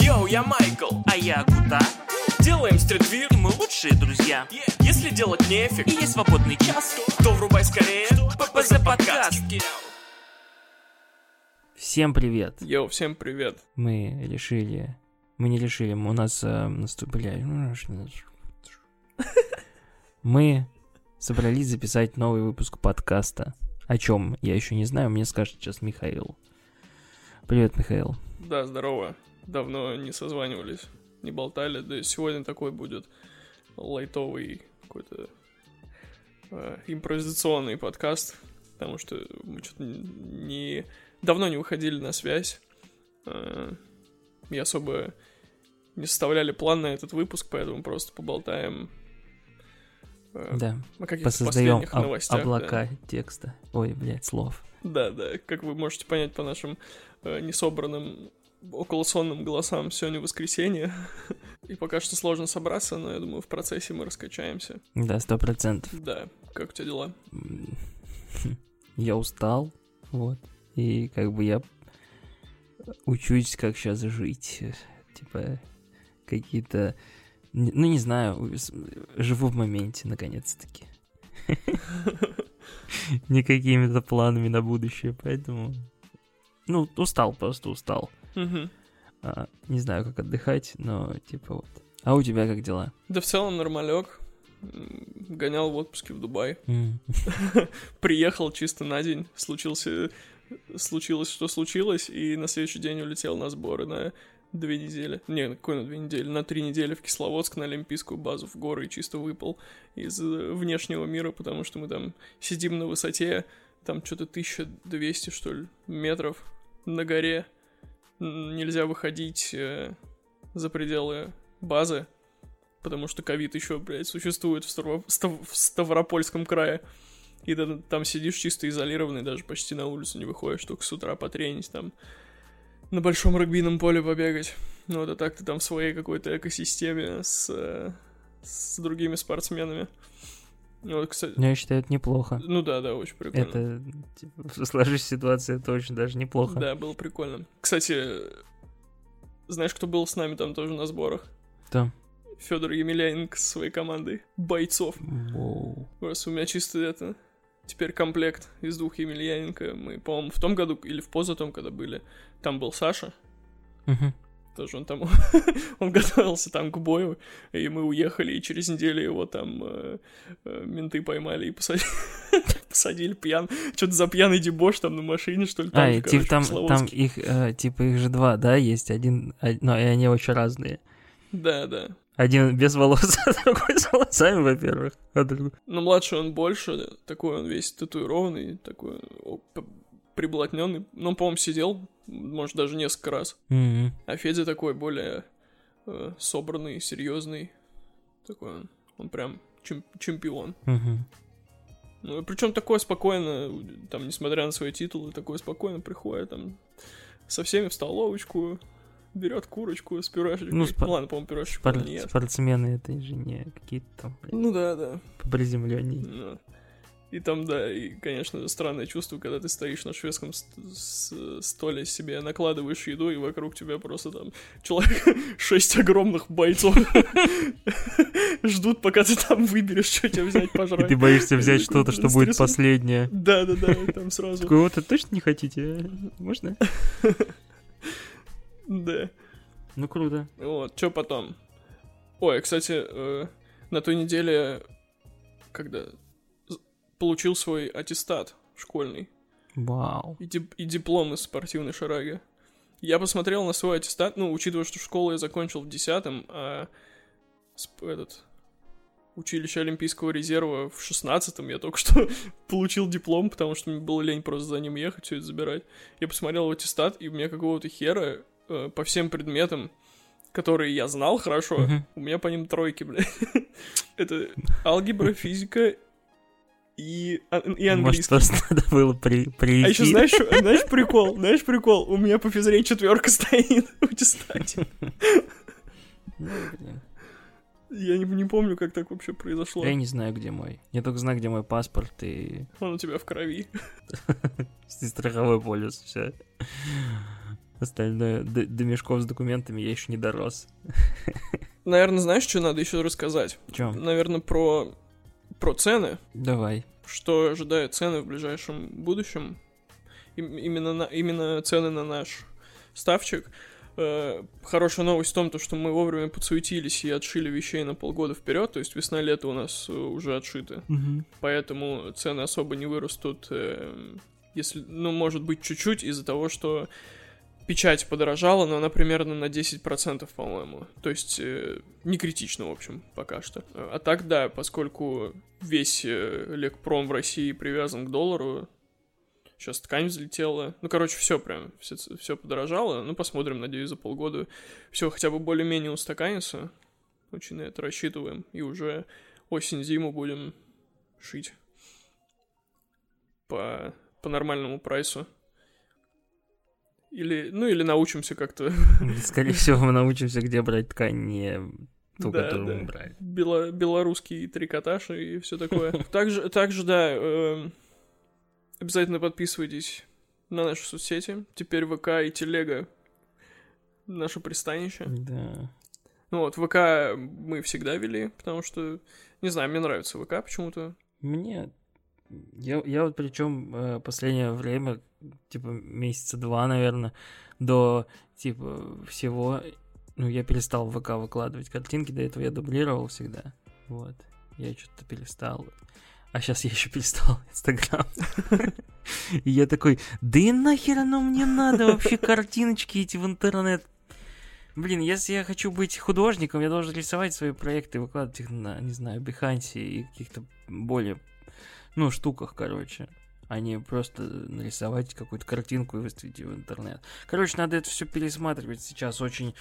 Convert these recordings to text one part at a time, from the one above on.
Йоу, я Майкл, а я Кута. Делаем streetwear, и мы лучшие друзья. Если делать нефиг, и есть свободный час, то врубай скорее ППЗ подкаст. Всем привет. Йоу, всем привет. Мы решили... Мы не решили, у нас э, наступ... бля, ну, Мы собрались записать новый выпуск подкаста. О чем, я еще не знаю, мне скажет сейчас Михаил. Привет, Михаил. Да, здорово. Давно не созванивались, не болтали. Да и сегодня такой будет лайтовый какой-то э, импровизационный подкаст, потому что мы что-то не... давно не выходили на связь. Э, и особо не составляли план на этот выпуск, поэтому просто поболтаем э, Да, о посоздаем об- новостях. облака да. текста. Ой, блядь, слов. Да, да, как вы можете понять по нашим э, несобранным околосонным голосам, сегодня воскресенье, и пока что сложно собраться, но я думаю, в процессе мы раскачаемся. Да, сто процентов. Да, как у тебя дела? Я устал, вот. И как бы я учусь, как сейчас жить. Типа, какие-то... Ну, не знаю, живу в моменте, наконец-таки. Не какими-то планами на будущее, поэтому... Ну, устал, просто устал. А, не знаю, как отдыхать, но типа вот. А у тебя как дела? Да в целом нормалек. Гонял в отпуске в Дубай. Приехал чисто на день. Случился... Случилось, что случилось, и на следующий день улетел на сборы на две недели. Не, какой на две недели? На три недели в Кисловодск на Олимпийскую базу в горы и чисто выпал из э, внешнего мира, потому что мы там сидим на высоте, там что-то 1200, что ли, метров на горе. Нельзя выходить э, за пределы базы, потому что ковид еще, блядь, существует в, Ставро- Став- в Ставропольском крае. И ты там сидишь чисто изолированный, даже почти на улицу не выходишь, только с утра потренить там на большом регбийном поле побегать. Ну, это так ты там в своей какой-то экосистеме с, э, с другими спортсменами. Ну, вот, кстати, Ну, я считаю, это неплохо. ну да, да, очень прикольно. Это, типа, в сложившейся ситуации, это очень даже неплохо. Да, было прикольно. Кстати, знаешь, кто был с нами там тоже на сборах? Кто? Федор Емельяненко со своей командой бойцов. Воу. Просто у меня чисто это... Теперь комплект из двух Емельяненко. Мы, по-моему, в том году или в позатом, когда были, там был Саша. Мгм. Тоже он там... он готовился там к бою. И мы уехали, и через неделю его там э, э, менты поймали и посадили, посадили пьян. Что-то за пьяный дебош там на машине, что ли. А, же, и, короче, типа в там, там их, э, типа их же два, да, есть один, а- но и они очень разные. Да, да. Один без волос, а другой с волосами, во-первых. а другой- Но младший он больше, такой он весь татуированный, такой приблотненный. Ну, он, по-моему, сидел, может, даже несколько раз. Мгм. А Федя такой более э, собранный, серьезный. Такой он, он прям чем- чемпион. Мгм. Ну, причем такой спокойно, там, несмотря на свои титулы, такой спокойно приходит, там, со всеми в столовочку, берет курочку с пюрешечкой. Ну, Ну, спа- ладно, по-моему, пюрешечку Спор- он не ест. Спортсмены это же не какие-то там блядь, Ну да, да. поприземленнее. Ну, И там, да, и, конечно, странное чувство, когда ты стоишь на шведском столе себе, накладываешь еду, и вокруг тебя просто там человек, шесть огромных бойцов ждут, пока ты там выберешь, что тебе взять И пожрать. ты боишься взять что-то, что будет последнее. Да-да-да, и там сразу, Такой, вот, это точно не хотите? Можно? да. Ну, круто. Вот, что потом? Ой, кстати, э, на той неделе, когда получил свой аттестат школьный, Вау. и, дип- и диплом из спортивной шараги. Я посмотрел на свой аттестат, ну, учитывая, что школу я закончил в 10 а этот училище Олимпийского резерва в 16 я только что получил диплом, потому что мне было лень просто за ним ехать, все это забирать. Я посмотрел в аттестат, и у меня какого-то хера э, по всем предметам, которые я знал хорошо, у меня по ним тройки, блядь. Это алгебра, физика и, а- и Может, английский. просто надо было при, прийти. А еще знаешь, знаешь прикол? Знаешь прикол? У меня по физре четверка стоит в аттестате. Ну. Я не, не помню, как так вообще произошло. Я не знаю, где мой. Я только знаю, где мой паспорт и Он у тебя в крови. страховой полис. Все. Остальное, до, до мешков с документами я еще не дорос. Наверное, знаешь, что надо еще рассказать? Чем? Наверное, про, про цены. Давай. Что ожидает цены в ближайшем будущем. Им- именно, на, именно цены на наш ставчик. Э, хорошая новость в том, то, что мы вовремя подсуетились и отшили вещей на полгода вперед, то есть весна-лето у нас э, уже отшиты. Поэтому цены особо не вырастут, э, если, ну, может быть, чуть-чуть из-за того, что печать подорожала, но она примерно на 10%, по-моему. То есть э, не критично, в общем, пока что. А так, да, поскольку весь э, лекпром в России привязан к доллару, сейчас ткань взлетела. Ну, короче, все прям, все, все подорожало. Ну, посмотрим, надеюсь, за полгода все хотя бы более-менее устаканится. Очень на это рассчитываем. И уже осень-зиму будем шить по, по нормальному прайсу. Или, ну, или научимся как-то Скорее всего, мы научимся, где брать ткань, не ту, Да, которую да. мы брали. бело- белорусский трикотаж и все такое. Также, также да, эм, обязательно подписывайтесь на наши соцсети. Теперь ВК и Телега наше пристанище. Да. Ну вот, ВК мы всегда вели, потому что, не знаю, мне нравится ВК почему-то. Мне... Я, я вот причем последнее время, типа месяца два, наверное, до типа всего, ну, я перестал в ВК выкладывать картинки, до этого я дублировал всегда. Вот. Я что-то перестал. А сейчас я еще перестал Инстаграм. И я такой, да и нахер оно мне надо вообще картиночки эти в интернет. Блин, если я хочу быть художником, я должен рисовать свои проекты, выкладывать их на, не знаю, Behance и каких-то более, ну, штуках, короче. А не просто нарисовать какую-то картинку и выставить ее в интернет. Короче, надо это все пересматривать сейчас. Очень,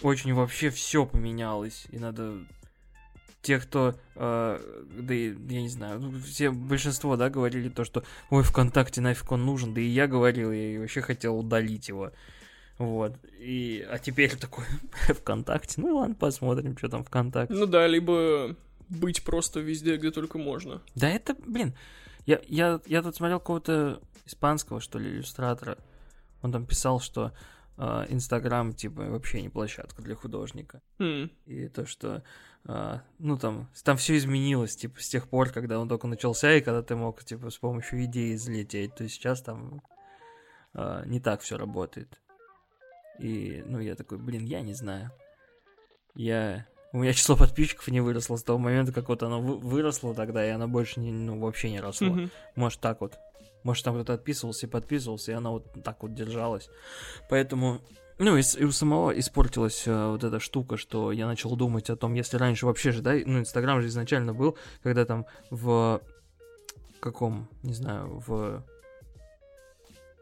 очень вообще все поменялось. И надо тех, кто, э, да и, я не знаю, ну, все, большинство, да, говорили то, что, ой, ВКонтакте нафиг он нужен, да и я говорил, я вообще хотел удалить его. Вот. И, а теперь такой ВКонтакте. Ну ладно, посмотрим, что там ВКонтакте. Ну да, либо быть просто везде, где только можно. Да это, блин, я, я, я тут смотрел какого-то испанского, что ли, иллюстратора. Он там писал, что э, Инстаграм, типа, вообще не площадка для художника. Хм. И то, что, э, ну, там, там все изменилось, типа, с тех пор, когда он только начался, и когда ты мог, типа, с помощью идеи взлететь. То есть сейчас там э, не так все работает. И, ну, я такой, блин, я не знаю. Я... У меня число подписчиков не выросло с того момента, как вот оно вы- выросло тогда, и оно больше не, ну, вообще не росло. Мгм. Может, так вот. Может, там кто-то отписывался и подписывался, и оно вот так вот держалось. Поэтому, ну, и, и у самого испортилась э, вот эта штука, что я начал думать о том, если раньше вообще же, да, ну, Инстаграм же изначально был, когда там в каком, не знаю, в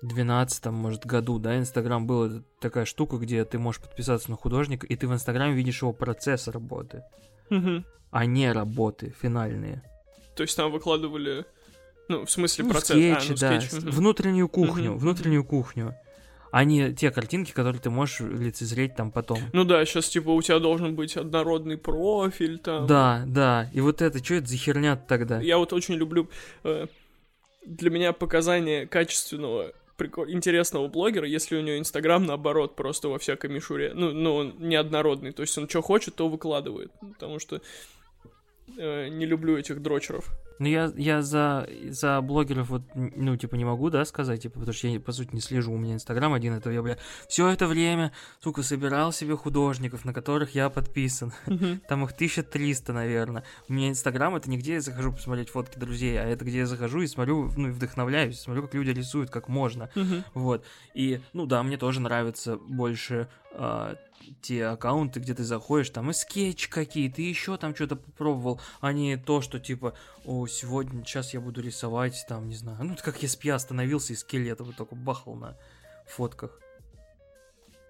12 может, году, да, Инстаграм был это такая штука, где ты можешь подписаться на художника, и ты в Инстаграме видишь его процесс работы, а не работы финальные. То есть там выкладывали, ну, в смысле Ну, процесс. скетчи, а, ну, да, скетч, внутреннюю кухню, внутреннюю кухню. А не те картинки, которые ты можешь лицезреть там потом. Ну да, сейчас типа у тебя должен быть однородный профиль там. Да, да. И вот это, что это за херня тогда? Я вот очень люблю... э, для меня показание качественного, прико- интересного блогера, если у него Инстаграм, наоборот, просто во всякой мишуре. Ну, ну, он неоднородный. То есть он что хочет, то выкладывает. Потому что э, не люблю этих дрочеров. Ну, я, я за, за блогеров вот, ну, типа, не могу, да, сказать, типа, потому что я, по сути, не слежу, у меня Инстаграм один, это я, бля, все это время, сука, собирал себе художников, на которых я подписан. Мгм. Там их 1300, наверное. У меня Инстаграм это не где я захожу посмотреть фотки друзей, а это где я захожу и смотрю, ну, и вдохновляюсь, смотрю, как люди рисуют, как можно. Мгм. Вот. И, ну да, мне тоже нравятся больше а, те аккаунты, где ты заходишь, там и скетч какие-то, и еще там что-то попробовал, а не то, что типа, о, сегодня, сейчас я буду рисовать, там, не знаю, ну, как ESP остановился и скелета вот только бахал на фотках.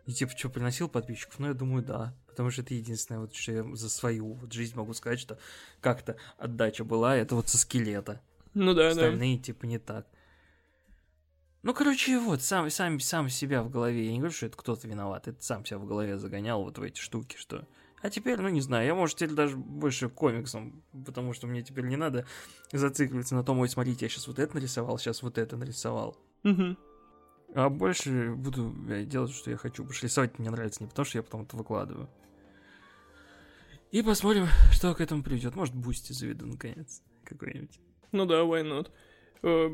И типа, что, приносил подписчиков? Ну, я думаю, да. Потому что это единственное, вот, что я за свою вот жизнь могу сказать, что как-то отдача была, это вот со скелета. Ну да, да. Остальные, типа, не так. Ну, короче, вот, сам, сам, сам себя в голове. Я не говорю, что это кто-то виноват. Это сам себя в голове загонял вот в эти штуки, что... А теперь, ну, не знаю, я, может, теперь даже больше комиксом, потому что мне теперь не надо зацикливаться на том, ой, смотрите, я сейчас вот это нарисовал, сейчас вот это нарисовал. А больше буду блядь, делать, что я хочу. Потому что рисовать мне нравится не потому, что я потом это выкладываю. И посмотрим, что к этому приведет. Может, Boosty заведу наконец. Какой-нибудь. Ну да, why not? Э,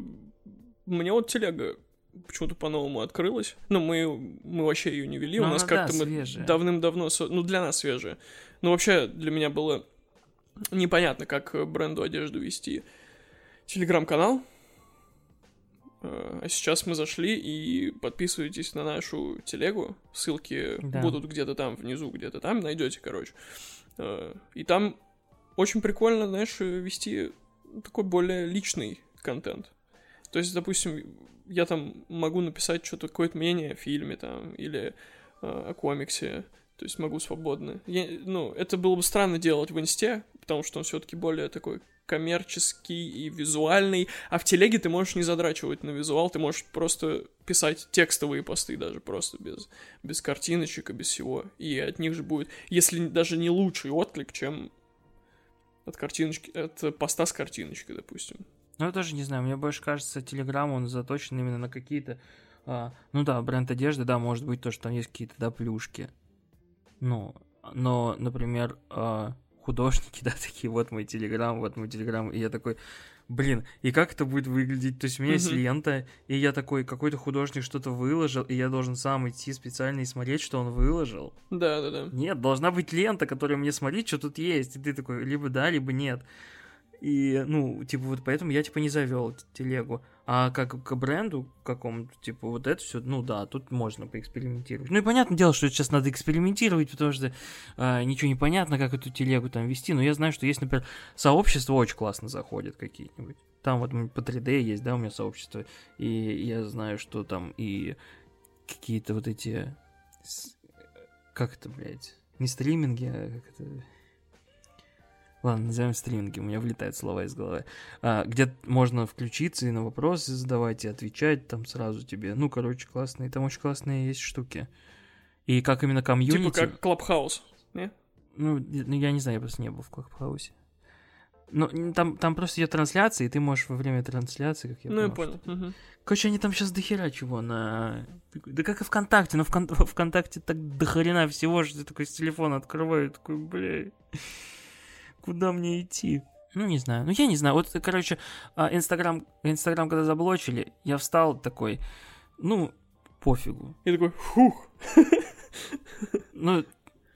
Мне вот телега почему-то по-новому открылась. Ну, мы, мы вообще ее не вели. Ну, У нас она, да, как-то мы свежая. давным-давно... Ну, для нас свежая. Ну, вообще, для меня было непонятно, как э, бренду одежду вести. Телеграм-канал. Э, А сейчас мы зашли и подписывайтесь на нашу телегу. Ссылки Да. будут где-то там внизу, где-то там. Найдете, короче. Э, И там очень прикольно, знаешь, вести такой более личный контент. То есть, допустим, я там могу написать что-то, какое-то мнение о фильме там, или э, о комиксе, то есть могу свободно. Я, ну, это было бы странно делать в инсте, потому что он все-таки более такой коммерческий и визуальный, а в телеге ты можешь не задрачивать на визуал, ты можешь просто писать текстовые посты даже просто без, без картиночек и без всего, и от них же будет, если даже не лучший отклик, чем от картиночки, от поста с картиночкой, допустим. Ну, я тоже не знаю, мне больше кажется, Телеграм, он заточен именно на какие-то... а, ну да, бренд одежды, да, может быть, то, что там есть какие-то, да, плюшки. Ну, но, например, а, художники, да, такие, вот мой Телеграм, вот мой Телеграм, и я такой, блин, и как это будет выглядеть? То есть у меня есть лента, и я такой, какой-то художник что-то выложил, и я должен сам идти специально и смотреть, что он выложил. Да-да-да. Нет, должна быть лента, которая мне смотрит, что тут есть. И ты такой, либо да, либо нет. И, ну, типа, вот поэтому я, типа, не завел телегу. А как к бренду какому-то, типа, вот это все, ну да, тут можно поэкспериментировать. Ну и понятное дело, что сейчас надо экспериментировать, потому что а, ничего не понятно, как эту телегу там вести. Но я знаю, что есть, например, сообщества очень классно заходят какие-нибудь. Там вот по 3D есть, да, у меня сообщество. И я знаю, что там и какие-то вот эти... Как это, блядь? Не стриминги, а как это... Ладно, назовем стриминги, у меня вылетают слова из головы. А, где можно включиться и на вопросы задавать, и отвечать там сразу тебе. Ну, короче, классные. Там очень классные есть штуки. И как именно комьюнити... Типа как Clubhouse. Не? Ну, я- ну, я не знаю, я просто не был в Clubhouse 'е. Ну, там, там просто идет трансляция, и ты можешь во время трансляции, как я ну, я понял. Мгм. Короче, они там сейчас дохера чего на... Да как и ВКонтакте, но Вкон- ВКонтакте так дохрена всего, что ты такой с телефона открываю, такой, бля, куда мне идти? Ну, не знаю. Ну, я не знаю. Вот, короче, а, Инстаграм, Инстаграм когда заблочили, я встал такой, ну, пофигу. И такой, фух. Ну,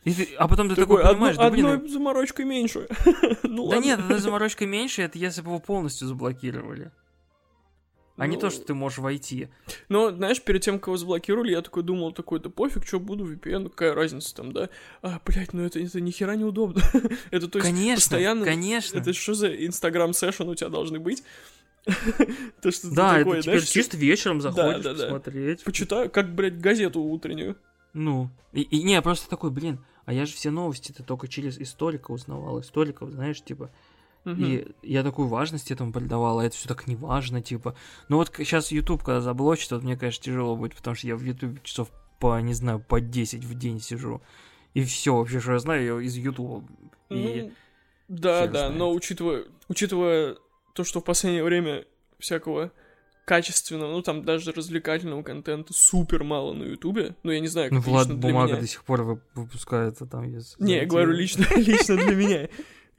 и ты- а потом ты Такой, такой, понимаешь, одно- да, блин, одной заморочкой меньше. Ну Да ладно. нет, эта заморочка меньше, это если бы его полностью заблокировали. А не Ну, то, что ты можешь войти. Но, знаешь, перед тем, как его заблокировали, я такой думал, такой, да пофиг, что буду VPN, ну какая разница там, да? А, блядь, ну это, это ни хера неудобно. это то есть конечно, постоянно... конечно. Это что за инстаграм сешн у тебя должны быть? То, что ты Да, такой, это теперь знаешь, чисто вечером заходишь да, да. посмотреть. Почитаю, как, блядь, газету утреннюю. Ну, и, и не, просто такой, блин, а я же все новости-то только через историка узнавал, историков, знаешь, типа, Мгм. и я такую важность этому придавал, а это все так не важно, типа. Ну вот сейчас YouTube, когда заблочит, вот мне, конечно, тяжело будет, потому что я в YouTube часов по, не знаю, по 10 в день сижу. И все вообще, что я знаю, я из YouTube. И... Ну, да, хер да, знает. но учитывая, учитывая то, что в последнее время всякого качественного, ну там даже развлекательного контента супер мало на Ютубе, ну я не знаю, Ну, как Влад лично для Бумага меня. до сих пор вы- выпускает, а там есть... Не, я говорю лично, лично для меня.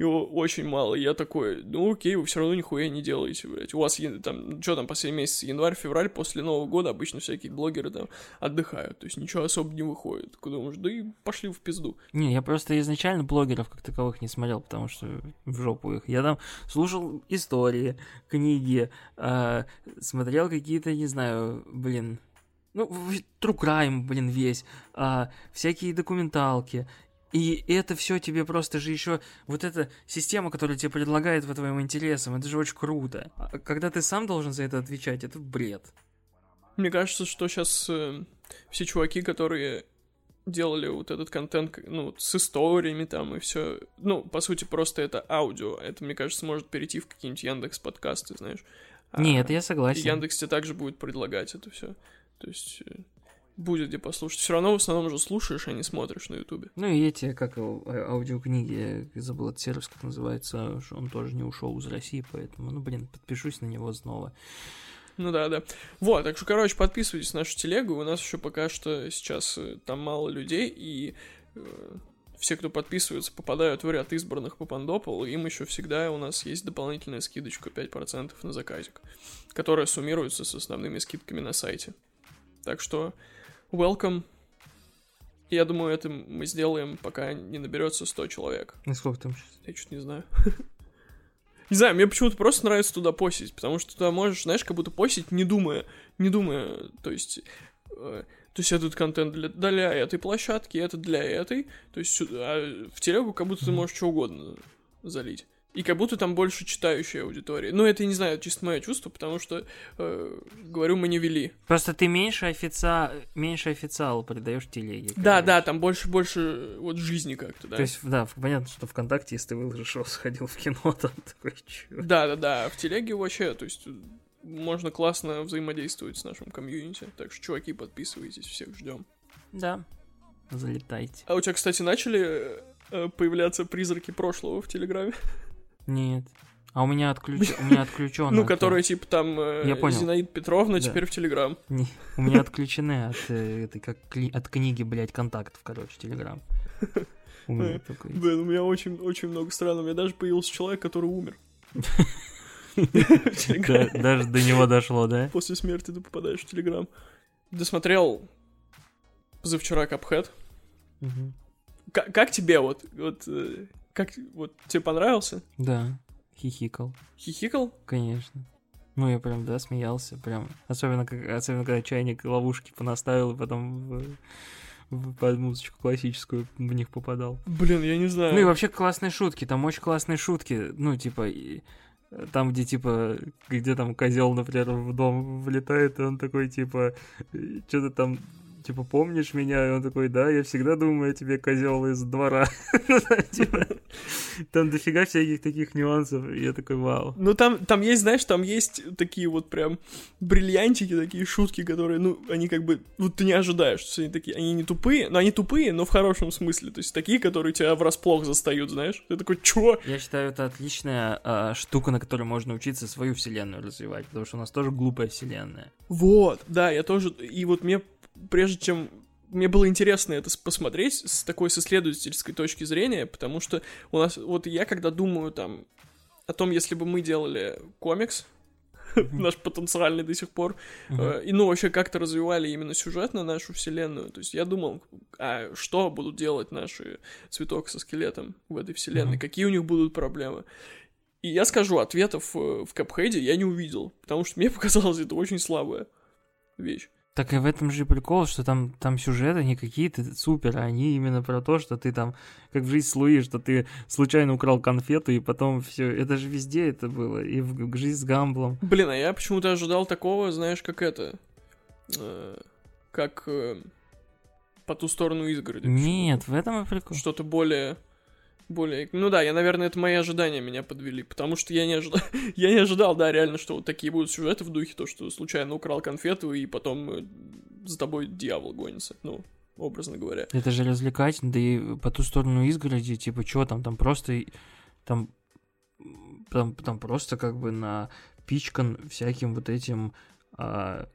Его очень мало. Я такой, ну окей, вы все равно нихуя не делаете, блядь. У вас там, что там, последний месяц, январь, февраль, после Нового года обычно всякие блогеры там отдыхают. То есть ничего особо не выходит. Такой думаешь, да и пошли в пизду. Не, я просто изначально блогеров как таковых не смотрел, потому что в жопу их. Я там слушал истории, книги, а, смотрел какие-то, не знаю, блин, ну, true crime, блин, весь, а, всякие документалки. И это все тебе просто же еще вот эта система, которая тебе предлагает по твоим интересам, это же очень круто. А когда ты сам должен за это отвечать, это бред. Мне кажется, что сейчас все чуваки, которые делали вот этот контент, ну, с историями там и все, ну, по сути, просто это аудио. Это, мне кажется, может перейти в какие-нибудь Яндекс подкасты, знаешь. А Не, это я согласен. Яндекс тебе также будет предлагать это все. То есть э, будет где послушать. Все равно в основном уже слушаешь, а не смотришь на Ютубе. Ну и эти, как а- аудиокниги, я забыл этот сервис, как называется, он тоже не ушел из России, поэтому, ну, блин, подпишусь на него снова. Ну да, да. Вот, так что, короче, подписывайтесь на нашу телегу. У нас еще пока что сейчас э, там мало людей, и э, все, кто подписывается, попадают в ряд избранных по Пандопол. Им еще всегда у нас есть дополнительная скидочка 5% на заказик, которая суммируется с основными скидками на сайте. Так что, welcome. Я думаю, это мы сделаем, пока не наберется 100 человек. И сколько там сейчас? Я что-то не знаю. Не знаю, мне почему-то просто нравится туда постить, потому что туда можешь, знаешь, как будто постить, не думая, не думая, то есть, э, то есть этот контент для, для этой площадки, это для этой, то есть сюда, а в телегу как будто ты можешь что угодно залить. И как будто там больше читающая аудитория. Ну, это, не знаю, чисто мое чувство, потому что, э, говорю, мы не вели. Просто ты меньше, офица... меньше официала придаешь телеге. Да, короче. да, там больше-больше вот жизни как-то, да. То есть, да, понятно, что ВКонтакте, если ты выложишь, сходил в кино, там такой, чё? Да, да, да, в телеге вообще, то есть можно классно взаимодействовать с нашим комьюнити. Так что, чуваки, подписывайтесь, всех ждем. Да, залетайте. А у тебя, кстати, начали э, появляться призраки прошлого в Телеграме? Нет. А у меня, отключ... у меня отключено. Ну, которые, типа, там, э, Я понял. Зинаида Петровна Да. теперь в Телеграм. Не, у меня отключены от э, как от книги, блядь, контактов, короче, Телеграм. У меня такой. Блин, у меня очень, очень много стран. У меня даже появился человек, который умер. Даже до него дошло, да? После смерти ты попадаешь в Телеграм. Досмотрел позавчера. Как, как тебе вот, вот, э, как, вот, тебе понравился? Да, хихикал, Хихикал? конечно. Ну, я прям, да, смеялся, прям. Особенно, как, особенно когда чайник ловушки понаставил, и потом в, в- под музычку классическую в них попадал. Блин, я не знаю. Ну и вообще классные шутки, там очень классные шутки. Ну, типа, и, э, там, где, типа, где там козел, например, в дом влетает, и он такой, типа, что-то там, типа, помнишь меня? И он такой, да, я всегда думаю о тебе, козел из двора. Типа, Там дофига всяких таких нюансов, и я такой, вау. Ну, там, там есть, знаешь, там есть такие вот прям бриллиантики, такие шутки, которые, ну, они как бы, вот ты не ожидаешь, что они такие, они не тупые, но они тупые, но в хорошем смысле, то есть такие, которые тебя врасплох застают, знаешь, ты такой, чё? Я считаю, это отличная а, штука, на которой можно учиться свою вселенную развивать, потому что у нас тоже глупая вселенная. Вот, да, я тоже, и вот мне, прежде чем мне было интересно это посмотреть с такой с исследовательской точки зрения, потому что у нас, вот я когда думаю там о том, если бы мы делали комикс, наш потенциальный до сих пор, э, и ну вообще как-то развивали именно сюжет на нашу вселенную, то есть я думал, а что будут делать наши цветок со скелетом в этой вселенной, какие у них будут проблемы. И я скажу, ответов э, в Капхеде я не увидел, потому что мне показалось это очень слабая вещь. Так и в этом же прикол, что там, там сюжеты не какие-то супер, а они именно про то, что ты там, как в жизнь с Луи, что ты случайно украл конфету, и потом все. Это же везде это было. И в г- жизнь с Гамблом. Блин, а я почему-то ожидал такого, знаешь, как это, э, как э, по ту сторону изгороди. Нет, в этом и прикол. Что-то более более... Ну да, я, наверное, это мои ожидания меня подвели, потому что я не ожидал, я не ожидал, да, реально, что вот такие будут сюжеты в духе, то, что случайно украл конфету, и потом э, за тобой дьявол гонится, ну, образно говоря. Это же развлекательно, да и по ту сторону изгороди, типа, что там, там просто, там, там, там просто как бы на пичкан всяким вот этим, а,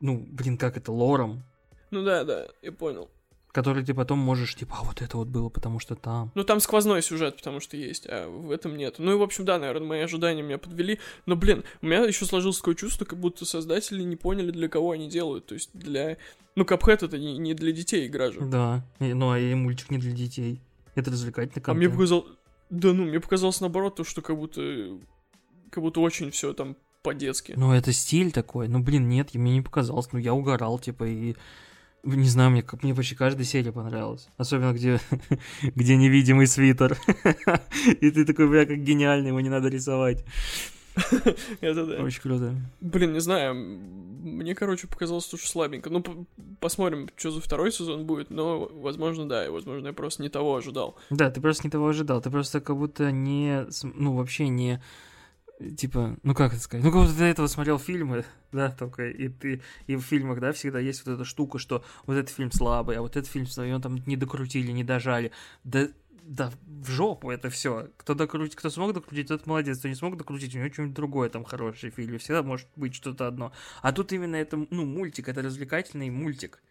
ну, блин, как это, лором, Ну да, да, я понял. Который ты потом можешь, типа, а вот это вот было, потому что там. Ну там сквозной сюжет, потому что есть, а в этом нет. Ну и, в общем, да, наверное, мои ожидания меня подвели. Но, блин, у меня еще сложилось такое чувство, как будто создатели не поняли, для кого они делают. То есть для... Ну, Капхэт это не, не для детей игра же. Да, и- ну, а и мультик не для детей. Это развлекательный А мне контент. показалось... Да ну, мне показалось наоборот, то, что как будто... Как будто очень все там по-детски. Ну, это стиль такой. Ну, блин, нет, мне не показалось. Ну, я угорал, типа, и... Не знаю, мне, как- мне почти каждая серия понравилась. Особенно, где, где невидимый свитер. И ты такой, бля, как гениально, его не надо рисовать. Это да. Очень круто. Блин, не знаю, мне, короче, показалось тоже слабенько. Ну, посмотрим, что за второй сезон будет, но, возможно, да, и, возможно, я просто не того ожидал. Да, ты просто не того ожидал. Ты просто как будто не... Ну, вообще не... Типа, ну как это сказать? Ну, как ты до этого смотрел фильмы, да, только, и ты... И в фильмах, да, всегда есть вот эта штука, что вот этот фильм слабый, а вот этот фильм слабый, его там не докрутили, не дожали. Да да в жопу это все. Кто докрутит, кто смог докрутить, тот молодец, кто не смог докрутить, у него что-нибудь другое там хорошее в фильме. Всегда может быть что-то одно. А тут именно это, ну, мультик, это развлекательный мультик.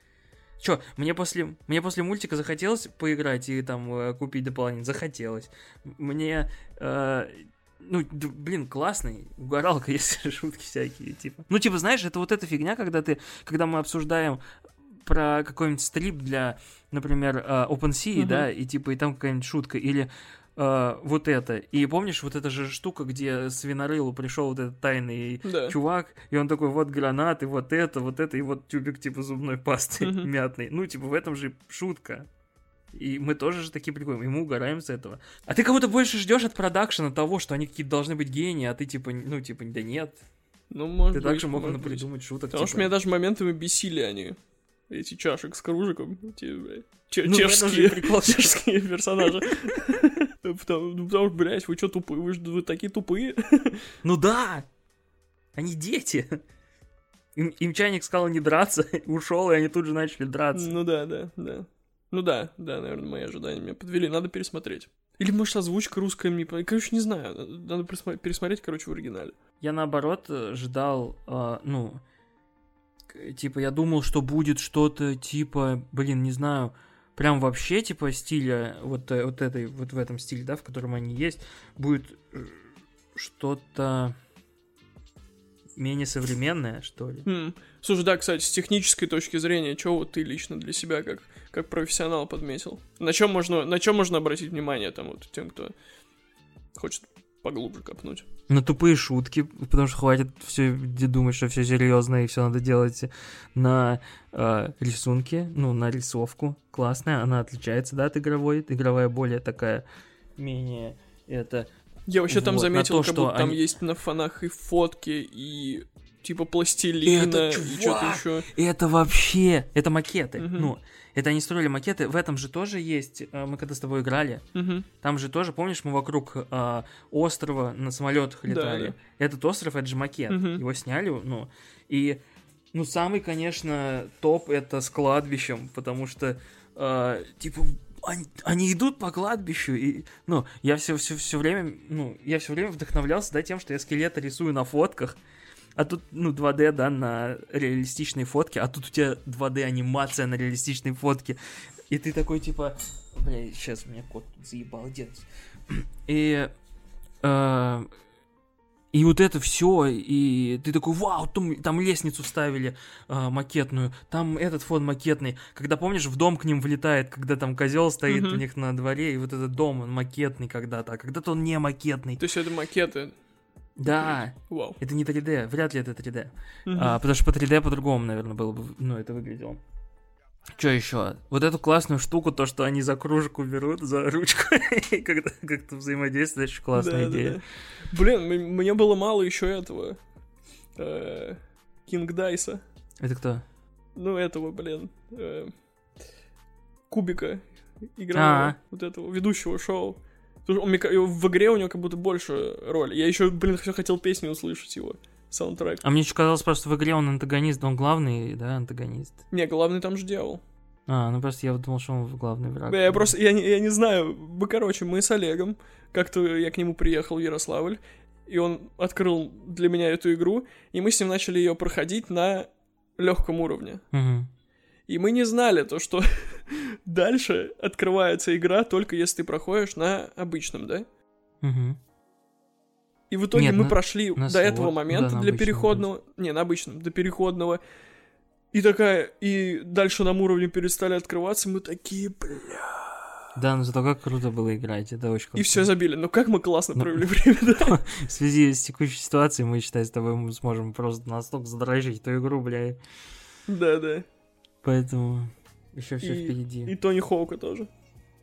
Чё, мне после, мне после мультика захотелось поиграть и там э, купить дополнение? Захотелось. Мне, э, ну, блин, классный, угоралка, если шутки всякие, типа. Ну, типа, знаешь, это вот эта фигня, когда ты, когда мы обсуждаем про какой-нибудь стрип для, например, э, OpenSea, Мгм. да, и типа, и там какая-нибудь шутка, или э, вот это. И помнишь, вот эта же штука, где свинорылу пришел вот этот тайный Да. чувак, и он такой, вот гранаты, вот это, вот это, и вот тюбик типа зубной пасты Мгм. мятный. Ну, типа, в этом же шутка. И мы тоже же такие приходим, и мы угораем с этого. А ты кого-то больше ждешь от продакшена того, что они какие-то должны быть гении, а ты типа, ну, типа, да нет. Ну, может Ты быть, также мог может быть. придумать шуток. Потому что типа, меня даже моментами бесили они. Эти чашек с кружиком. Че- Ну, же чешские, прикол, что- чешские персонажи. Потому, ну, потому что, блядь, вы что тупые? Вы такие тупые. Ну да! Они дети. Им, им чайник сказал не драться, ушел, и они тут же начали драться. Ну да, да, да. Ну да, да, наверное, мои ожидания меня подвели. Надо пересмотреть. Или, может, озвучка русская мне... Короче, не знаю. Надо пересмотреть, короче, в оригинале. Я наоборот э, ждал, а, ну, типа, я думал, что будет что-то типа, блин, не знаю, прям вообще типа стиля вот, э, вот этой, вот в этом стиле, да, в котором они есть, будет э, что-то менее современное, что ли. Хм. Слушай, да, кстати, с технической точки зрения, что вот ты лично для себя как, как профессионал подметил? На чем можно, на чем можно обратить внимание там вот тем, кто хочет поглубже копнуть? На тупые шутки, потому что хватит все думать, что все серьезно и все надо делать на э, рисунке, ну, на рисовку. Классная, она отличается, да, от игровой. Игровая более такая, менее это... Я вообще там Вот, на заметил, то, как что будто там они- есть на фонах и фотки, и типа пластилина, Это и что-то чувак! еще. Это вообще, это макеты. Мгм. Ну, это они строили макеты. В этом же тоже есть, э, мы когда с тобой играли, там же тоже, помнишь, мы вокруг э, острова на самолетах Да, летали. да. Этот остров, это же макет. Мгм. Его сняли, ну, и, ну, самый, конечно, топ это с кладбищем, потому что, э, типа, они, они идут по кладбищу, и, ну, я все, все, все время, ну, я все время вдохновлялся, да, тем, что я скелеты рисую на фотках, а тут, ну, 2D, да, на реалистичной фотке, а тут у тебя 2D анимация на реалистичной фотке, и ты такой, типа, бля, сейчас меня кот тут заебал, дед. И, э, и вот это все, и ты такой, вау, там, там лестницу вставили э, макетную, там этот фон макетный. Когда, помнишь, в дом к ним влетает, когда там козел стоит Мгм. у них на дворе, и вот этот дом, он макетный когда-то, а когда-то он не макетный. То есть это макеты. Да, Вау. это не 3D, вряд ли это 3D. Мгм. А, потому что по 3D по-другому, наверное, было бы, ну, это выглядело. Что еще? Вот эту классную штуку, то, что они за кружку берут, за ручку, и когда как-то взаимодействуют, очень классная Да, да, идея. да. Блин, м- мне было мало еще этого. э, Кинг Дайса. Это кто? Ну, этого, блин. э, Кубика играла. А. Вот этого ведущего шоу. Он в игре у него как будто больше роли. Я еще, блин, все хотел песню услышать его. Саундтрек. А мне еще казалось просто в игре он антагонист, он главный, да, антагонист. Не, главный там же дьявол. А, ну просто я думал, что он главный враг. Я просто, я не, я не знаю. Мы, короче, мы с Олегом, как-то я к нему приехал в Ярославль, и он открыл для меня эту игру, и мы с ним начали ее проходить на легком уровне. Мгм. И мы не знали то, что дальше открывается игра только если ты проходишь на обычном, да? Мгм. И в итоге Нет, мы на- прошли на до этого слот, момента да, для обычном переходного... Не, на обычном, до переходного. И такая... И дальше нам уровни перестали открываться, мы такие, бля... Да, но зато как круто было играть, это очень круто. И все забили. Ну как мы классно Ну, провели время, да? В связи с текущей ситуацией мы, считай, с тобой мы сможем просто настолько задрожить эту игру, бля. Да, да. Поэтому еще все И- впереди. И Тони Хоука тоже.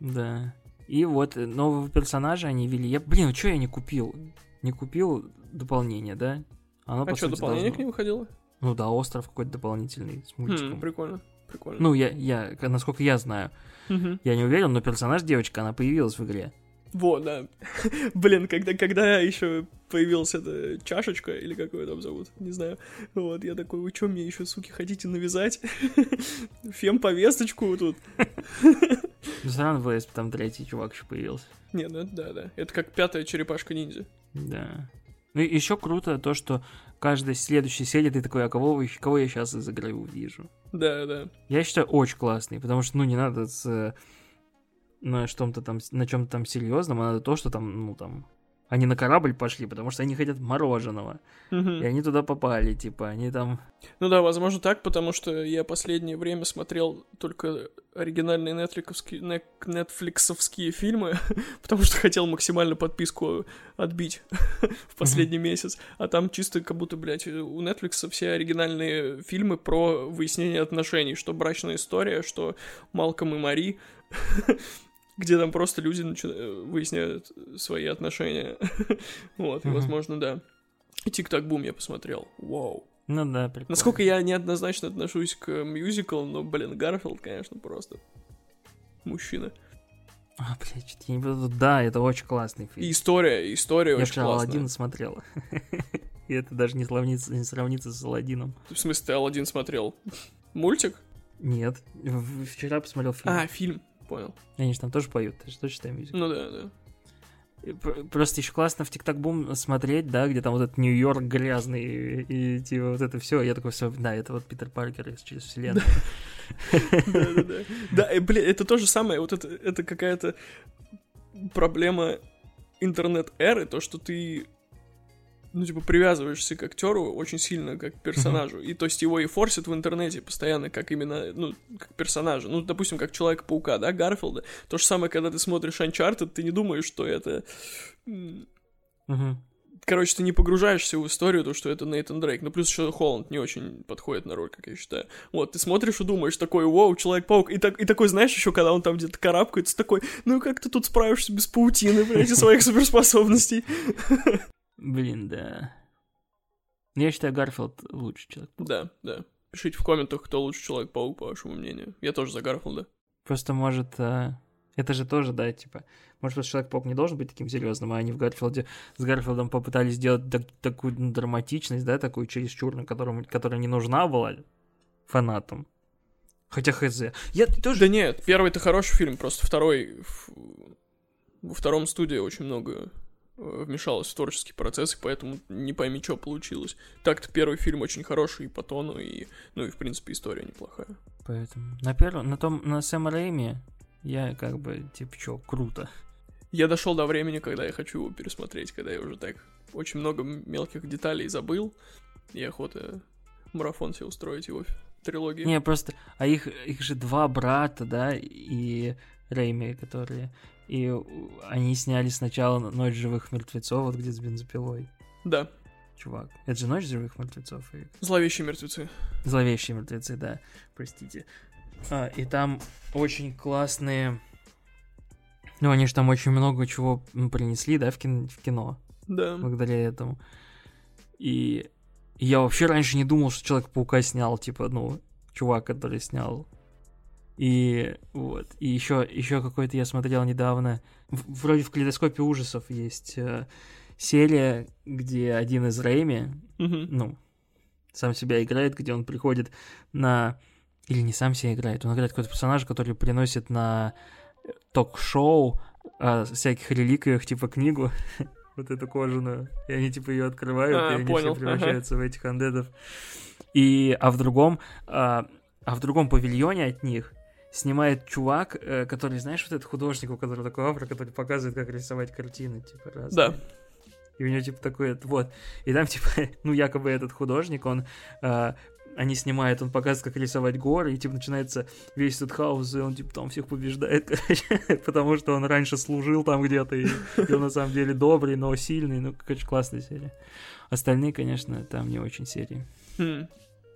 Да. И вот нового персонажа они ввели. Я, блин, что я не купил? Не купил дополнение, да? Оно, А что, дополнение должно- к нему ходило? Ну да, остров какой-то дополнительный с мультиком. Хм, прикольно. Прикольно. Ну, я, я, насколько я знаю, Мгм. я не уверен, но персонаж девочка, она появилась в игре. Вот, да. Блин, когда, когда еще появилась эта чашечка, или как ее там зовут, не знаю. Вот, я такой, вы что, мне еще, суки, хотите навязать? Фем-повесточку тут. Ну, было, если бы там третий чувак еще появился. Не, ну да, да. Это как пятая черепашка-ниндзя. Да. Ну, еще круто то, что каждая следующая серия ты такой, а кого, кого я сейчас из игры увижу? Да, да. Я считаю, очень классный, потому что, ну, не надо с, на чем-то там, на чем-то там серьезном, а надо то, что там, ну, там, они на корабль пошли, потому что они хотят мороженого. Мгм. И они туда попали, типа, они там... Ну да, возможно так, потому что я последнее время смотрел только оригинальные нетфликсовские, не- нетфликсовские фильмы, потому что хотел максимально подписку отбить в последний месяц. А там чисто как будто, блядь, у Netflix все оригинальные фильмы про выяснение отношений, что брачная история, что Малком и Мари, где там просто люди начи- э, выясняют свои отношения. Вот, и, возможно, да. И Тик-Так Бум я посмотрел. Вау. Ну да, прикольно. Насколько я неоднозначно отношусь к мюзиклу, но, блин, Гарфилд, конечно, просто мужчина. А, блядь, что-то я не буду... Да, это очень классный фильм. И история, история Я очень вчера классная. Алладин смотрел. И это даже не сравнится, не сравнится с Алладином. В смысле, ты Алладин смотрел? Мультик? Нет. Вчера посмотрел фильм. А, фильм, понял. Они же там тоже поют, ты же тоже читаешь мюзикл. Ну да, да. И пр- Просто еще классно в ТикТок Бум смотреть, да, где там вот этот Нью-Йорк грязный и, и, типа вот это все. Я такой, все, да, это вот Питер Паркер из через вселенную. Да, и, блин, это то же самое, вот это какая-то проблема интернет-эры, то, что ты ну, типа, привязываешься к актеру очень сильно, как к персонажу. И то есть его и форсят в интернете постоянно, как именно, ну, как персонажа. Ну, допустим, как Человека-паука, да, Гарфилда. То же самое, когда ты смотришь Uncharted, ты не думаешь, что это... Мгм. Короче, ты не погружаешься в историю, то, что это Нейтан Дрейк. Ну, плюс еще Холланд не очень подходит на роль, как я считаю. Вот, ты смотришь и думаешь такой, вау, Человек-паук. И, так, и такой, знаешь, еще когда он там где-то карабкается, такой, ну как ты тут справишься без паутины, блядь, и своих суперспособностей? Блин, да. Я считаю, Гарфилд лучший человек. Да, да. Пишите в комментах, кто лучше Человек-паук, по вашему мнению. Я тоже за Гарфилда. Просто может... а, Это же тоже, да, типа... Может, просто Человек-паук не должен быть таким серьезным, а они в Гарфилде с Гарфилдом попытались сделать так- такую ну, драматичность, да, такую чересчур, на котором, которая не нужна была фанатам. Хотя хз. Я тоже... Да нет, первый-то хороший фильм, просто второй... в- Во втором студии очень много э, вмешалось в творческий процесс, и поэтому не пойми, что получилось. Так-то первый фильм очень хороший и по тону, и, ну и, в принципе, история неплохая. Поэтому на первом, на том, на Сэм Рэйми я как бы, типа, чё, круто. Я дошел до времени, когда я хочу его пересмотреть, когда я уже так очень много мелких деталей забыл, и охота марафон себе устроить его трилогии. Не, просто, а их, их же два брата, да, и Рэйми, которые, и они сняли сначала «Ночь живых мертвецов», вот где с бензопилой, Да, чувак. Это же «Ночь живых мертвецов» и зловещие мертвецы. «Зловещие мертвецы», да, простите. А, и там очень классные... Ну, они же там очень много чего принесли, да, в, кин- в кино. Да. благодаря этому. И я вообще раньше не думал, что Человек-паука снял, типа, ну, чувак, который снял. И вот. И еще, еще какой-то я смотрел недавно. В- вроде в калейдоскопе ужасов есть э, серия, где один из Рэйми, Мгм. ну, сам себя играет, где он приходит на... Или не сам себя играет, он играет какой-то персонаж, который приносит на э, ток-шоу о всяких реликвиях, типа книгу, вот эту кожаную, и они типа ее открывают, А, и они понял, все превращаются в этих андедов. И, а в другом, а, а в другом павильоне от них снимает чувак, э, который, знаешь, вот этот художник, у которого такой авра, который показывает, как рисовать картины, типа, разные. Да. И у него, типа, такой, вот. И там, типа, ну, якобы этот художник, он... а, они снимают, он показывает, как рисовать горы, и, типа, начинается весь этот хаос, и он, типа, там всех побеждает, короче, потому что он раньше служил там где-то, и, и он, на самом деле, добрый, но сильный, ну, короче, классная серия. Остальные, конечно, там не очень серии. Хм,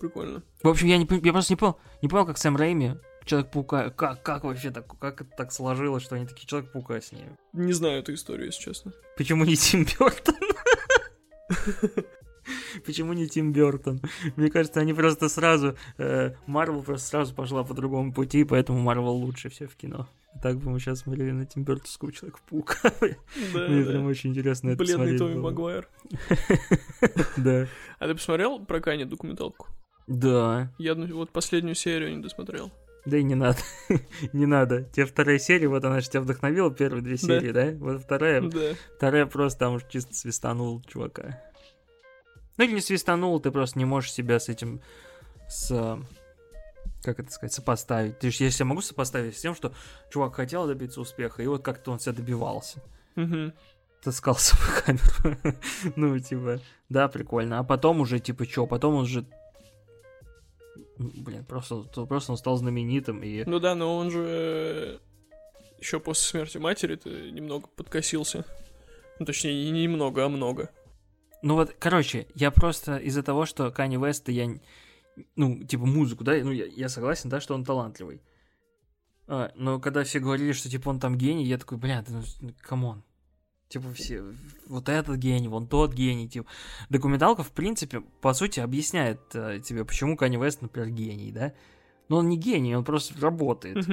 Прикольно. В общем, я, не, я просто не понял, не понял, как Сэм Рэйми, Человек-паука, как, как вообще так, как это так сложилось, что они такие Человек-паука снимают? Не знаю эту историю, если честно. Почему не Тим Бёртон? Почему не Тим Бёртон? Мне кажется, они просто сразу... Марвел просто сразу пошла по другому пути, поэтому Марвел лучше все в кино. Так бы мы сейчас смотрели на Тим Бёртонского Человека-паука. Да, Мне да. прям очень интересно это Бледный Томми. Магуайр. Да. А ты посмотрел про Кани документалку? Да. Я вот последнюю серию не досмотрел. Да и не надо. не надо. Тебе вторая серия, вот она же тебя вдохновила, первые две серии, да? Вот вторая, Да. вторая просто там уж чисто свистанул чувака. Ну или не свистанул, ты просто не можешь себя с этим, с... Как это сказать, сопоставить. Ты ж, я себя могу сопоставить с тем, что чувак хотел добиться успеха, и вот как-то он себя добивался. Мгм. Таскался в камеру. ну, типа, да, прикольно. А потом уже, типа, чё, потом он же... Блин, просто, то- просто он стал знаменитым, и... Ну да, но он же еще после смерти матери то немного подкосился. Ну, точнее, не немного, а много. Ну вот, короче, я просто из-за того, что Кани Веста я... Ну, типа, музыку, да, ну, я, я согласен, да, что он талантливый. А, но когда все говорили, что, типа, он там гений, я такой, бля, да ну, come on. Типа, все, вот этот гений, вон тот гений, типа. Документалка, в принципе, по сути, объясняет э, тебе, почему Кани Вест, например, гений, да? Но он не гений, он просто работает.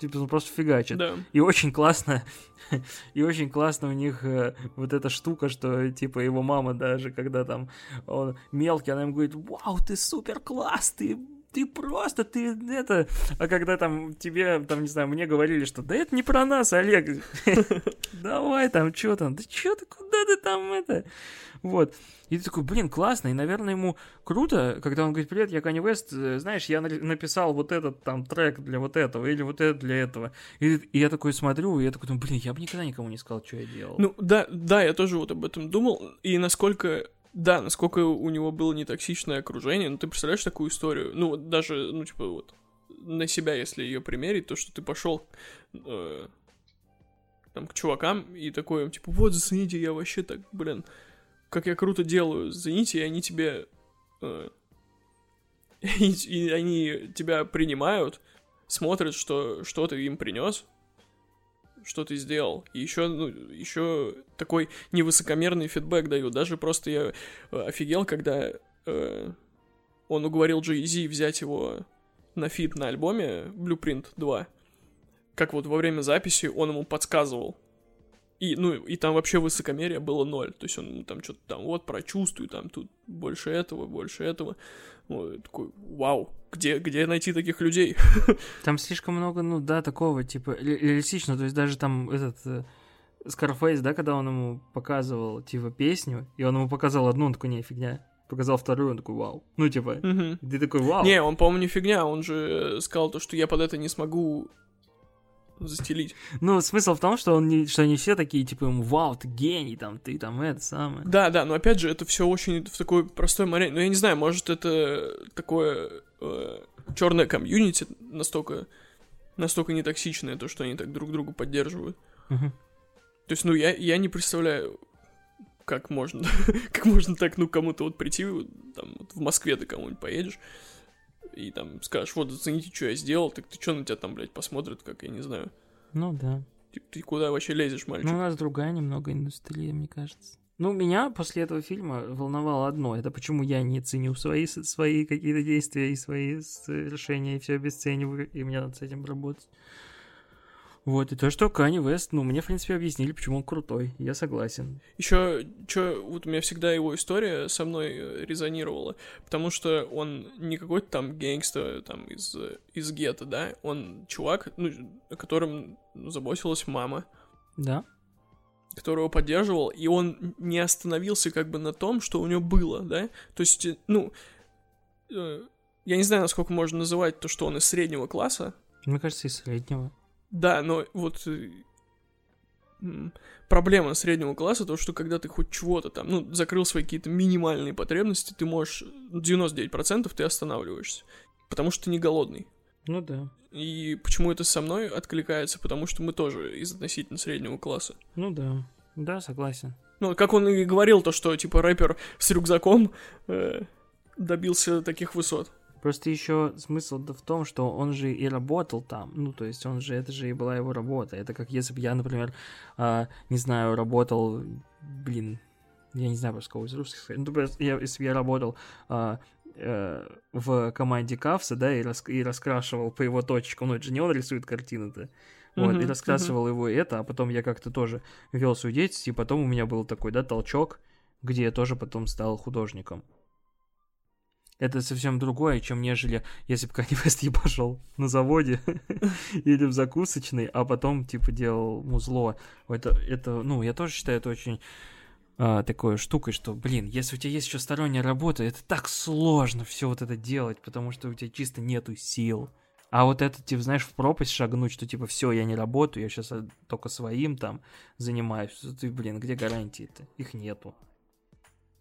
Типа, он просто фигачит. Да. И очень классно, и очень классно у них э, вот эта штука, что типа его мама даже, когда там он мелкий, она ему говорит, вау, ты супер класс, ты ты просто, ты это... А когда там тебе, там, не знаю, мне говорили, что да это не про нас, Олег. Давай там, что там, да что ты, куда ты там это? Вот. И ты такой, блин, классно, и, наверное, ему круто, когда он говорит, привет, я Кани Вест, э, знаешь, я на- написал вот этот там трек для вот этого, или вот это для этого. И, и я такой смотрю, и я такой думаю, блин, я бы никогда никому не сказал, что я делал. Ну, да, да, я тоже вот об этом думал. И насколько, да, насколько у него было нетоксичное окружение. Ну, ты представляешь такую историю? Ну, даже, ну, типа, вот, на себя, если ее примерить, то, что ты пошел э, там, к чувакам и такой, типа, вот, зацените, я вообще так, блин, как я круто делаю, зацените, и они тебе... э, и, и они тебя принимают, смотрят, что, что ты им принес, что ты сделал. И еще, ну, еще такой невысокомерный фидбэк дают. Даже просто я э, офигел, когда э, он уговорил Зи взять его на feat на альбоме Blueprint 2. Как вот во время записи он ему подсказывал. И, ну, и там вообще высокомерие было ноль. То есть он ему там что-то там, вот, прочувствуй, там, тут больше этого, больше этого. Вот, такой, вау, где, где найти таких людей? Там слишком много, ну да, такого, типа, ре- реалистично, то есть даже там этот... э, Scarface, да, когда он ему показывал, типа, песню, и он ему показал одну, он такой, не, фигня. Показал вторую, он такой, вау. Ну, типа, Мгм. ты такой, вау. Не, он, по-моему, не фигня, он же э, сказал то, что я под это не смогу застелить. Ну, смысл в том, что, он не, что они все такие, типа, ему, вау, ты гений, там, ты там это самое. Да, да, но опять же, это все очень в такой простой море. Ну, я не знаю, может, это такое черное комьюнити настолько, настолько нетоксичное, то, что они так друг друга поддерживают. Мгм. То есть, ну, я, я не представляю, как можно, как можно так, ну, кому-то вот прийти, вот, там, вот в Москве ты кому-нибудь поедешь, и там скажешь, вот, оцените, что я сделал, так ты что на тебя там, блядь, посмотрят, как, я не знаю. Ну, да. Ты, ты куда вообще лезешь, мальчик? Ну, у нас другая немного индустрия, мне кажется. Ну, меня после этого фильма волновало одно. Это почему я не ценю свои, свои какие-то действия и свои совершения, и все обесцениваю, и мне надо с этим работать. Вот, и то, что Кани Вест, ну, мне, в принципе, объяснили, почему он крутой. Я согласен. Еще, что, вот у меня всегда его история со мной э, резонировала, потому что он не какой-то там гэнгста там из, из гетто, да, он чувак, ну, о котором заботилась мама, Да? которого поддерживал, и он не остановился как бы на том, что у него было, да, то есть, э, ну, э, я не знаю, насколько можно называть то, что он из среднего класса, Мне кажется, из среднего. Да, но вот э, проблема среднего класса, то, что когда ты хоть чего-то там, ну, закрыл свои какие-то минимальные потребности, ты можешь, ну, 99% ты останавливаешься, потому что ты не голодный. Ну да. И почему это со мной откликается? Потому что мы тоже из относительно среднего класса. Ну да. Да, согласен. Ну, как он и говорил, то, что, типа, рэпер с рюкзаком э, добился таких высот. Просто еще смысл да в том, что он же и работал там. Ну, то есть он же, это же и была его работа. Это как если бы я, например, а, не знаю, работал, блин, я не знаю просто кого из русских сказать. Ну, я, если бы я работал а, э, в команде Кавса, да, и, рас- и раскрашивал по его точкам, ну, это же не он рисует картины-то. Вот, Мгм, и раскрашивал его это, а потом я как-то тоже вел свою деятельность, и потом у меня был такой, да, толчок, где я тоже потом стал художником. Это совсем другое, чем нежели если бы Kanye West пошел на заводе или в закусочной, а потом, типа, делал музло. Это, это, ну, я тоже считаю это очень а, такой штукой, что, блин, если у тебя есть еще сторонняя работа, это так сложно все вот это делать, потому что у тебя чисто нету сил. А вот это, типа, знаешь, в пропасть шагнуть, что, типа, все, я не работаю, я сейчас только своим там занимаюсь. Ты, блин, где гарантии-то? Их нету.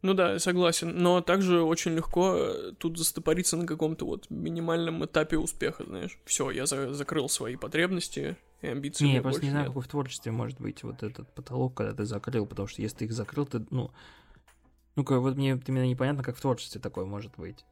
Ну да, согласен. Но также очень легко э, тут застопориться на каком-то вот минимальном этапе успеха, знаешь. Все, я за закрыл свои потребности и амбиции. Не, я просто не знаю, нет. какой в творчестве может быть вот этот потолок, когда ты закрыл, потому что если ты их закрыл, ты, ну... Ну-ка, вот мне именно непонятно, как в творчестве такое может быть.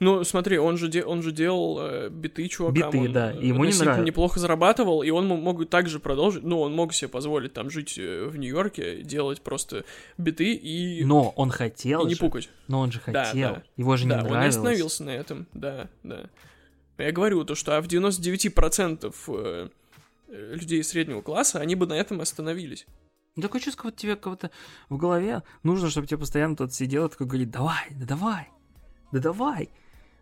Ну, смотри, он же, де- он же делал э, биты чувакам. Биты, он, да, и ему не нравится. неплохо зарабатывал, и он мог также продолжить, ну, он мог себе позволить там жить э, в Нью-Йорке, делать просто биты и... Но он хотел И не же. пукать. Но он же хотел. Да, да. Его же не да, нравилось. он не остановился на этом, да, да. Я говорю то, что а в 99% э, людей среднего класса, они бы на этом остановились. Ну, такое чувство, вот тебе кого-то в голове нужно, чтобы тебе постоянно тот сидел и такой говорит, давай, да давай, да давай.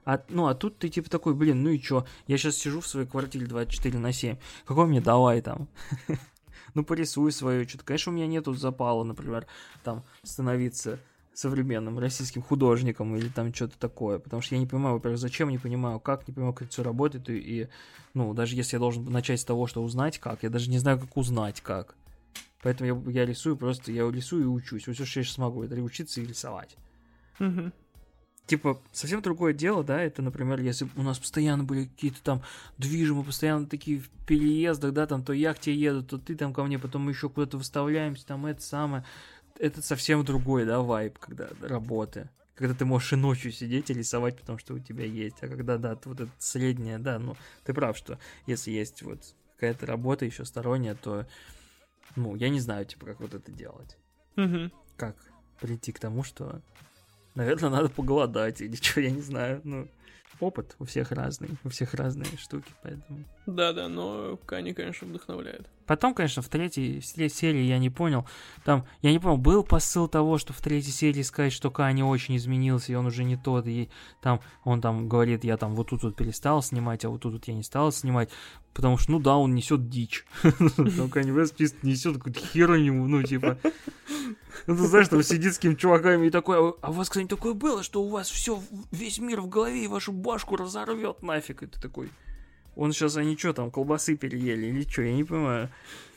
А, ну, а тут ты типа такой, блин, ну и чё? Я сейчас сижу в своей квартире 24 на 7. Какой мне давай там? ну, порисуй свое что-то. Конечно, у меня нету запала, например, там, становиться современным российским художником или там что-то такое. Потому что я не понимаю, во-первых, зачем, не понимаю, как, не понимаю, как это все работает. И, и, ну, даже если я должен начать с того, что узнать как, я даже не знаю, как узнать как. Поэтому я, я рисую просто, я рисую и учусь. Вот все, что я сейчас смогу, это учиться и рисовать. Угу типа, совсем другое дело, да, это, например, если у нас постоянно были какие-то там движи, мы постоянно такие в переездах, да, там, то я к тебе еду, то ты там ко мне, потом мы еще куда-то выставляемся, там, это самое, это совсем другой, да, вайб, когда работы, когда ты можешь и ночью сидеть и рисовать, потому что у тебя есть, а когда, да, вот это среднее, да, ну, ты прав, что если есть вот какая-то работа еще сторонняя, то, ну, я не знаю, типа, как вот это делать. Угу. Как прийти к тому, что Наверное, надо поголодать или что, я не знаю. Ну, опыт у всех разный, у всех разные штуки, поэтому... Да-да, но Кани, конечно, вдохновляет. Потом, конечно, в третьей, серии я не понял, там, я не понял, был посыл того, что в третьей серии сказать, что Кани очень изменился, и он уже не тот, и там, он там говорит, я там вот тут вот перестал снимать, а вот тут вот я не стал снимать, потому что, ну да, он несет дичь. Там Кани Вест несет какую-то херню, ну, типа... Ну, ты знаешь, там сидит с какими чуваками и такой, а у вас, кстати, такое было, что у вас все, весь мир в голове и вашу башку разорвет нафиг, и ты такой... Он сейчас, они что там, колбасы переели или что, я не понимаю.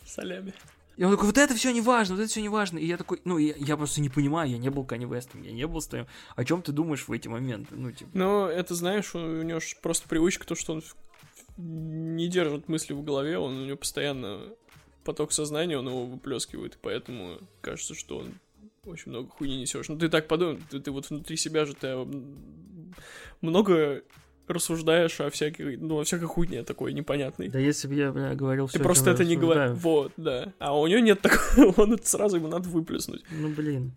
Солями. И он такой, вот это все не важно, вот это все не важно. И я такой, ну, я, я просто не понимаю, я не был Канни Вестом, я не был с твоим. О чем ты думаешь в эти моменты? Ну, типа. Ну, это знаешь, у, у него просто привычка, то, что он не держит мысли в голове, он у него постоянно поток сознания, он его выплескивает, и поэтому кажется, что он очень много хуйни несешь. Ну, ты так подумай, ты, ты вот внутри себя же ты много рассуждаешь о всякой, ну, о всякой хуйне такой непонятной. Да если бы я, бля, говорил все, Ты просто это не говоришь. Вот, да. А у него нет такого, он это сразу ему надо выплеснуть. Ну, блин.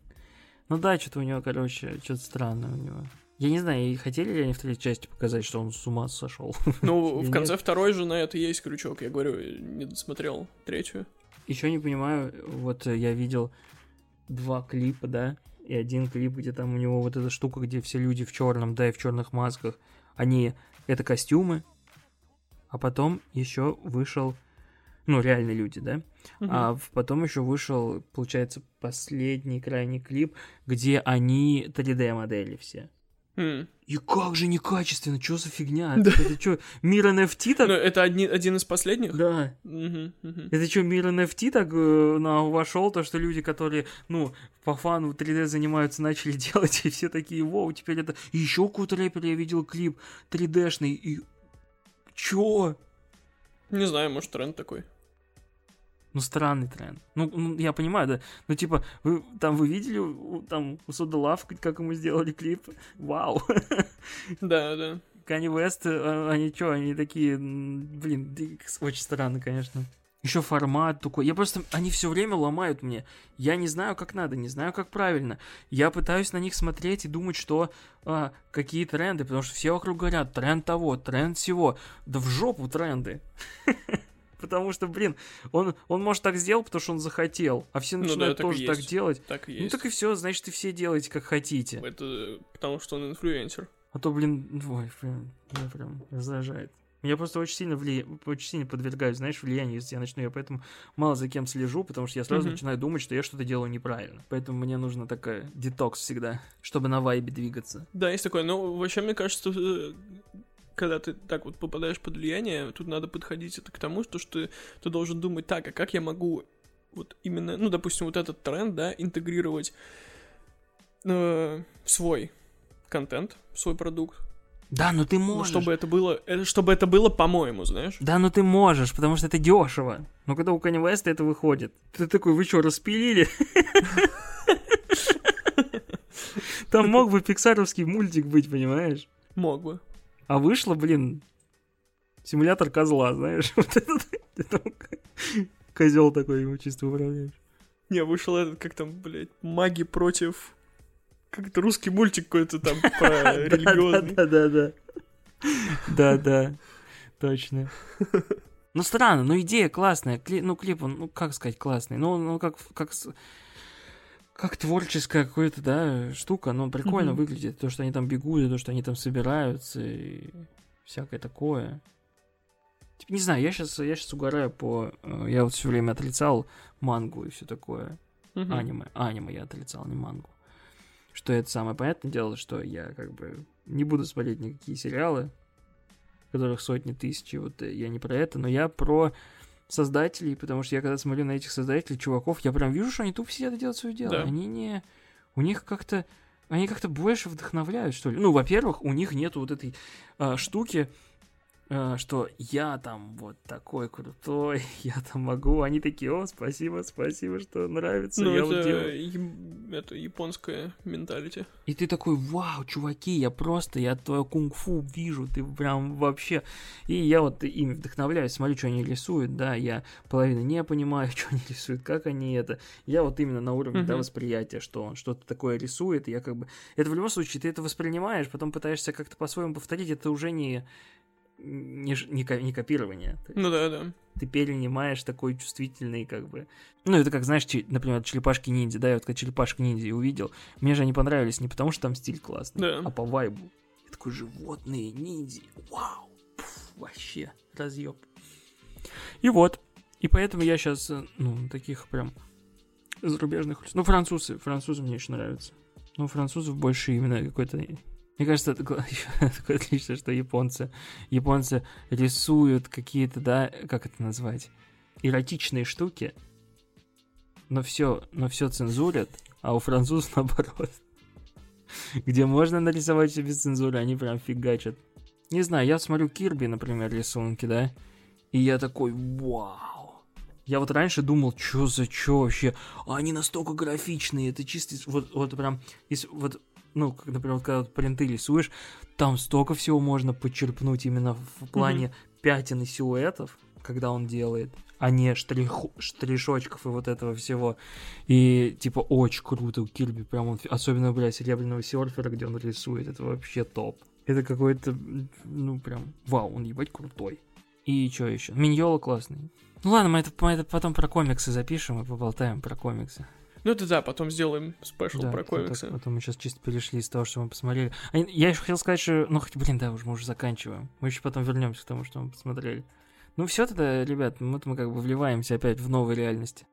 Ну да, что-то у него, короче, что-то странное у него. Я не знаю, хотели ли они в третьей части показать, что он с ума сошел? Ну, в конце второй же на это есть крючок. Я говорю, не досмотрел третью. Еще не понимаю, вот я видел два клипа, да, и один клип, где там у него вот эта штука, где все люди в черном, да, и в черных масках, они это костюмы, а потом еще вышел, ну, реальные люди, да, угу. а потом еще вышел, получается, последний крайний клип, где они 3D-модели все. Mm. И как же некачественно, что за фигня? Да. Это что, мир NFT так? Ну, это одни, один из последних? Да. Угу, угу. Это что, мир NFT так э, на, вошел, то, что люди, которые, ну, по фану 3D занимаются, начали делать, и все такие, вау, теперь это... И еще какой-то рэпер я видел клип 3D-шный, и... Чё? Не знаю, может, тренд такой. Ну, странный тренд. Ну, ну, я понимаю, да. Ну, типа, вы там вы видели там у Сода Лав, как ему сделали клип? Вау. Да, да. Кани Вест, э, они что, они такие, блин, очень странно, конечно. Еще формат такой. Я просто, они все время ломают мне. Я не знаю, как надо, не знаю, как правильно. Я пытаюсь на них смотреть и думать, что а, какие тренды, потому что все вокруг говорят, тренд того, тренд всего. Да в жопу тренды. Потому что, блин, он, он может так сделать, потому что он захотел. А все начинают ну, да, тоже так делать. Так и ну так и все, значит, и все делаете, как хотите. Это потому что он инфлюенсер. А то, блин, ой, блин, меня прям раздражает. Меня просто очень сильно, влия... очень сильно подвергают, знаешь, влиянию, если я начну. Я поэтому мало за кем слежу, потому что я сразу Мгм. начинаю думать, что я что-то делаю неправильно. Поэтому мне нужно такая детокс всегда, чтобы на вайбе двигаться. Да, есть такое. Но вообще, мне кажется, э, когда ты так вот попадаешь под влияние, тут надо подходить это к тому, что, что ты, ты должен думать так, а как я могу вот именно, ну, допустим, вот этот тренд, да, интегрировать э, свой контент, свой продукт, Да, ну ты Ну, можешь. чтобы это было, э, чтобы это было по-моему, знаешь. Да, ну ты можешь, потому что это дешево. Но когда у Kanye West это выходит, ты такой, вы что, распилили? Там мог бы пиксаровский мультик быть, понимаешь? Мог бы. А вышло, блин, симулятор козла, знаешь? Вот этот козел такой его чисто управляешь. Не, вышел этот, как там, блядь, маги против... Как это русский мультик какой-то там про религиозный. Да-да-да. Да-да, точно. Ну странно, ну идея классная, кли- ну клип, он, ну как сказать, классный, ну, ну как, как, с- как творческая какая-то, да, штука, но прикольно Мгм. выглядит, то, что они там бегут, и то, что они там собираются, и всякое такое. Типа, не знаю, я сейчас, я сейчас угораю по... э, Я вот все время отрицал мангу и все такое. Мгм. Аниме. Аниме я отрицал, не мангу. Что это самое понятное дело, что я как бы не буду смотреть никакие сериалы, которых сотни тысяч, вот э, я не про это, но я про создателей, потому что я когда смотрю на этих создателей, чуваков, я прям вижу, что они тупо сидят и делают свое дело. Да. Они не... У них как-то... Они как-то больше вдохновляют, что ли. Ну, во-первых, у них нету вот этой а, штуки, а, что я там вот такой крутой, я там могу. Они такие, о, спасибо, спасибо, что нравится, Ну, я вот это, делаю. Это японская менталити. И ты такой, вау, чуваки, я просто, я твое кунг-фу вижу, ты прям вообще... И я вот ими вдохновляюсь, смотрю, что они рисуют, да, я половину не понимаю, что они рисуют, как они это. Я вот именно на уровне, да, Мгм. восприятия, что он что-то такое рисует, и я как бы... Это в любом случае, ты это воспринимаешь, потом пытаешься как-то по-своему повторить, это уже не... Не, не, не копирование. Есть Ну да, да. ты перенимаешь такой чувствительный, как бы... Ну, это как, знаешь, че- например, черепашки-ниндзя, да, я вот когда черепашки-ниндзя увидел, мне же они понравились не потому, что там стиль классный, Да. а по вайбу. Я такой, животные, ниндзя, вау, пф, вообще, разъеб. И вот, и поэтому я сейчас, ну, таких прям зарубежных... Ну, французы, французы мне очень нравятся. Ну, французов больше именно какой-то... Мне кажется, это такое отлично, что японцы, японцы рисуют какие-то, да, как это назвать, эротичные штуки, но все, но все цензурят, а у французов наоборот. Где можно нарисовать все без цензуры, они прям фигачат. Не знаю, я смотрю Кирби, например, рисунки, да, и я такой, вау. Я вот раньше думал, что за что вообще, а они настолько графичные, это чисто, вот, вот прям, вот, ну, как, например, вот когда принты рисуешь, там столько всего можно подчерпнуть именно в плане пятен и силуэтов, когда он делает, а не штрих- штришочков и вот этого всего. И, типа, очень круто у Кирби, прям он, особенно, бля, Серебряного серфера, где он рисует, это вообще топ. Это какой-то, ну, прям, вау, он ебать крутой. И что еще? Миньола классный. Ну ладно, мы это, мы это потом про комиксы запишем и поболтаем про комиксы. Ну это да, потом сделаем спешл Да, про комиксы. Потом мы сейчас чисто перешли из того, что мы посмотрели. А Я еще хотел сказать, что... Ну, хоть, блин, да, уже мы уже заканчиваем. Мы еще потом вернемся к тому, что мы посмотрели. Ну все тогда, ребят, вот мы как бы вливаемся опять в новые реальности.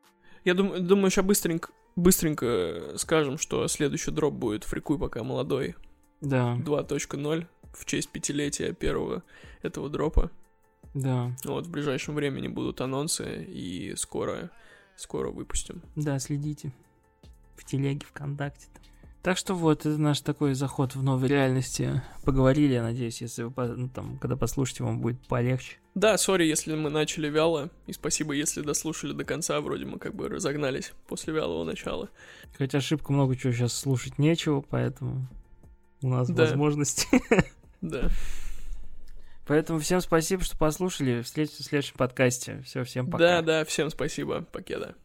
Я думаю, думаю, сейчас быстренько, быстренько э, скажем, что следующий дроп будет «Фрикуй, пока молодой» Да, 2.0 в честь пятилетия первого этого дропа. да, Вот, в ближайшем времени будут анонсы, и скоро, скоро выпустим. да, следите. В телеге, ВКонтакте. Так что вот, это наш такой заход в новые реальности. Поговорили, я надеюсь, если вы, ну, там, когда послушаете, вам будет полегче. Да, сори, если мы начали вяло, и спасибо, если дослушали до конца, вроде мы как бы разогнались после вялого начала. Хотя ошибку много чего сейчас слушать нечего, поэтому у нас Да. возможности. Да. Поэтому всем спасибо, что послушали. Встретимся в следующем подкасте. Все, всем пока. Да, да, всем спасибо, покеда.